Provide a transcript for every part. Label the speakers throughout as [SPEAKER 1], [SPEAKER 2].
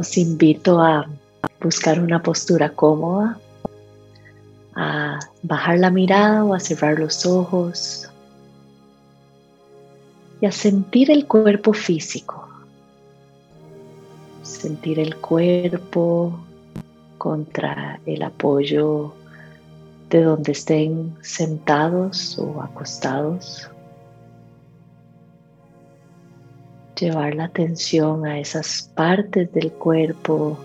[SPEAKER 1] Los invito a buscar una postura cómoda, a bajar la mirada o a cerrar los ojos y a sentir el cuerpo físico. Sentir el cuerpo contra el apoyo de donde estén sentados o acostados. Llevar la atención a esas partes del cuerpo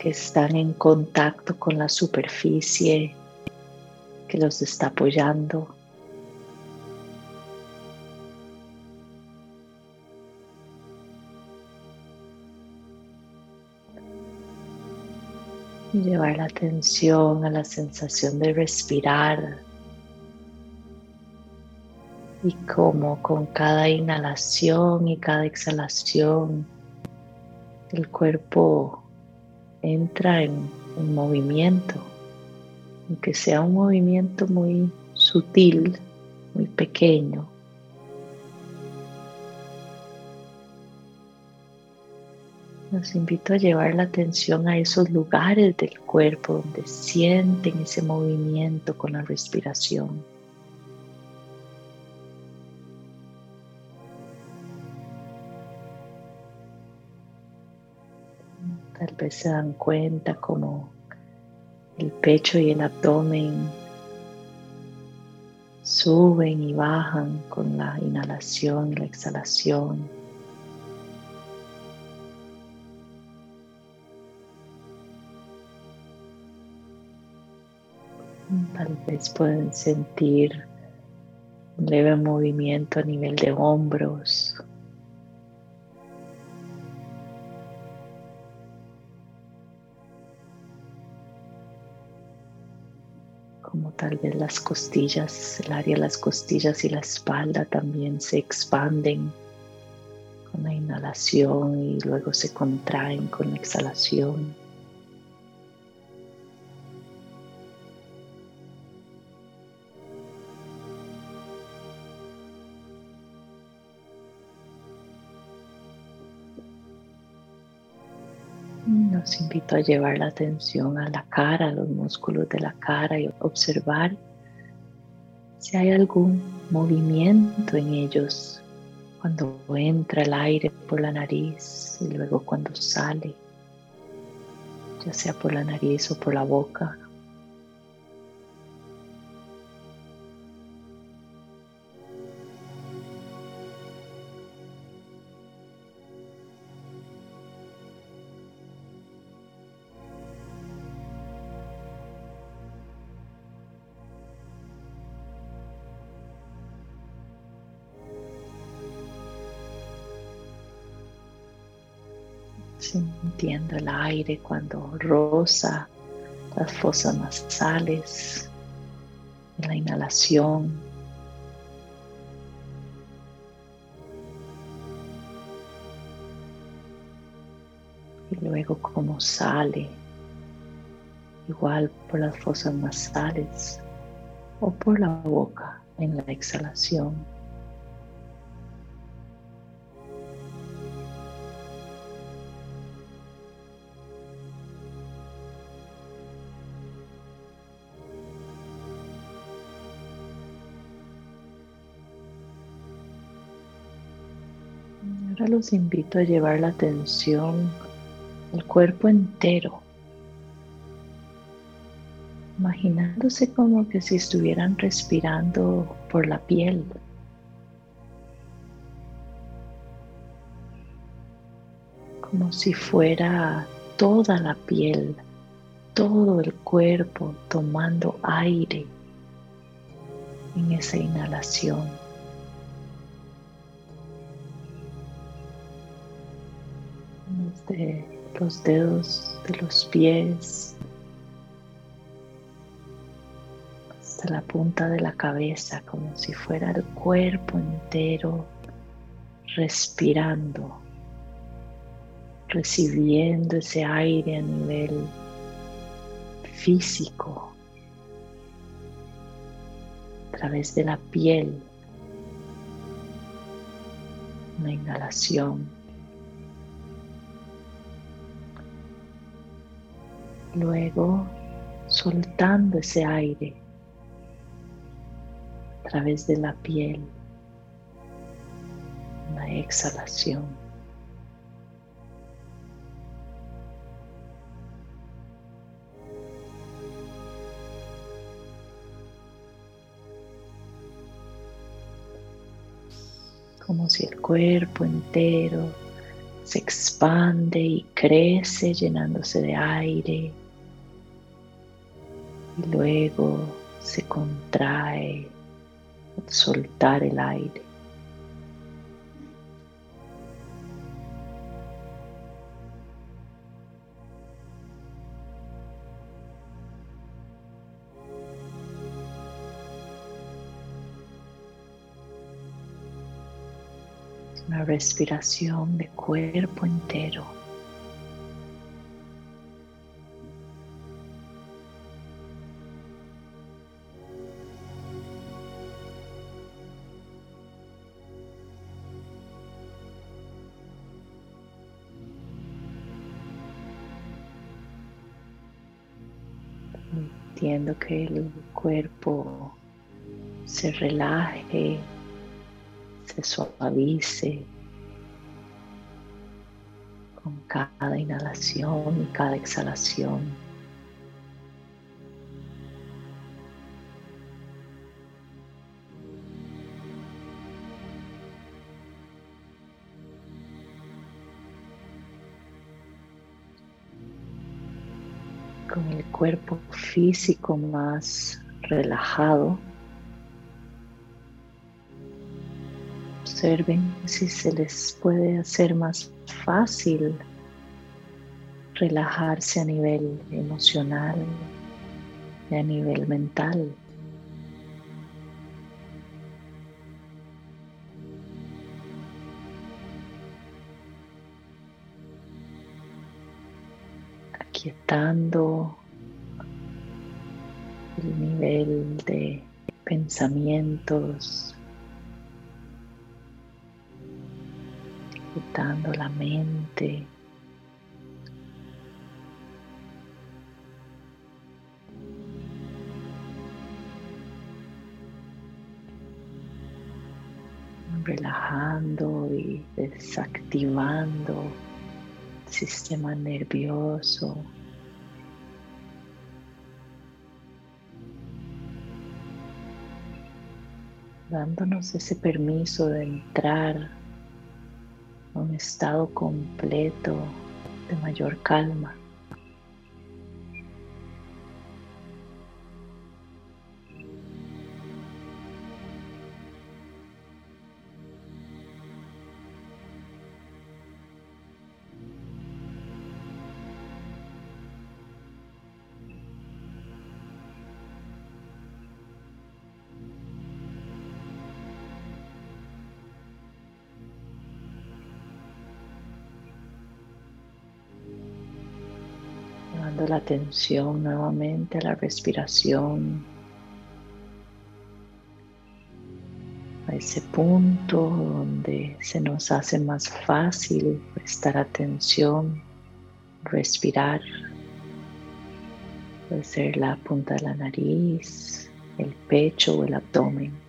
[SPEAKER 1] que están en contacto con la superficie que los está apoyando. Llevar la atención a la sensación de respirar y como con cada inhalación y cada exhalación el cuerpo entra en, movimiento, aunque sea un movimiento muy sutil, muy pequeño. Los invito a llevar la atención a esos lugares del cuerpo donde sienten ese movimiento con la respiración. Se dan cuenta como el pecho y el abdomen suben y bajan con la inhalación y la exhalación. Tal vez pueden sentir un leve movimiento a nivel de hombros tal vez las costillas, el área de las costillas y la espalda también se expanden con la inhalación y luego se contraen con la exhalación. Invito a llevar la atención a la cara, a los músculos de la cara y observar si hay algún movimiento en ellos cuando entra el aire por la nariz y luego cuando sale, ya sea por la nariz o por la boca. Sintiendo el aire cuando rosa las fosas nasales, en la inhalación. Y luego como sale, igual por las fosas nasales o por la boca en la exhalación. Ahora los invito a llevar la atención al cuerpo entero, imaginándose como que si estuvieran respirando por la piel. Como si fuera toda la piel, todo el cuerpo tomando aire en esa inhalación. De los dedos de los pies hasta la punta de la cabeza, como si fuera el cuerpo entero respirando, recibiendo ese aire a nivel físico a través de la piel, una inhalación Luego soltando ese aire a través de la piel. Una exhalación. como si el cuerpo entero se expande y crece llenándose de aire y luego se contrae al soltar el aire. Respiración de cuerpo entero. Entiendo que el cuerpo se relaje, se suavice con cada inhalación y cada exhalación. con el cuerpo físico más relajado. Observen si se les puede hacer más fácil relajarse a nivel emocional y a nivel mental. aquietando el nivel de pensamientos, quitando la mente. relajando y desactivando el sistema nervioso dándonos ese permiso de entrar un estado completo de mayor calma. La atención nuevamente a la respiración, a ese punto donde se nos hace más fácil prestar atención, respirar. Puede ser la punta de la nariz, el pecho o el abdomen.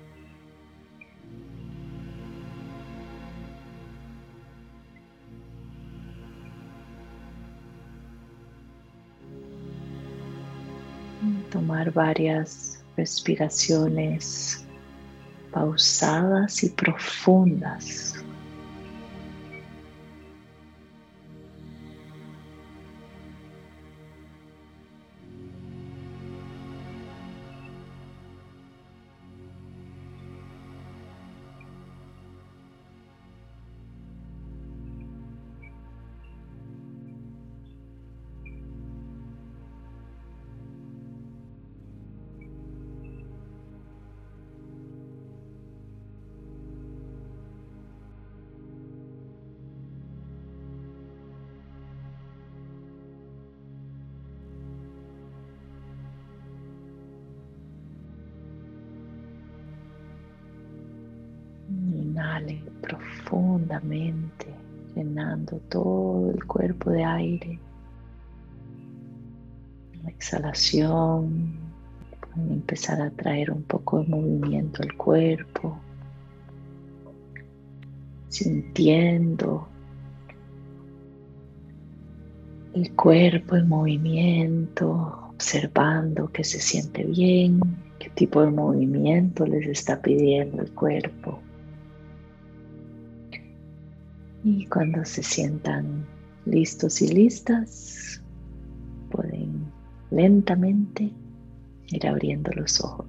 [SPEAKER 1] Tomar varias respiraciones pausadas y profundas. Profundamente, llenando todo el cuerpo de aire. exhalación pueden empezar a traer un poco de movimiento al cuerpo, sintiendo el cuerpo en movimiento, observando que se siente bien, qué tipo de movimiento les está pidiendo el cuerpo. Y cuando se sientan listos y listas, pueden lentamente ir abriendo los ojos.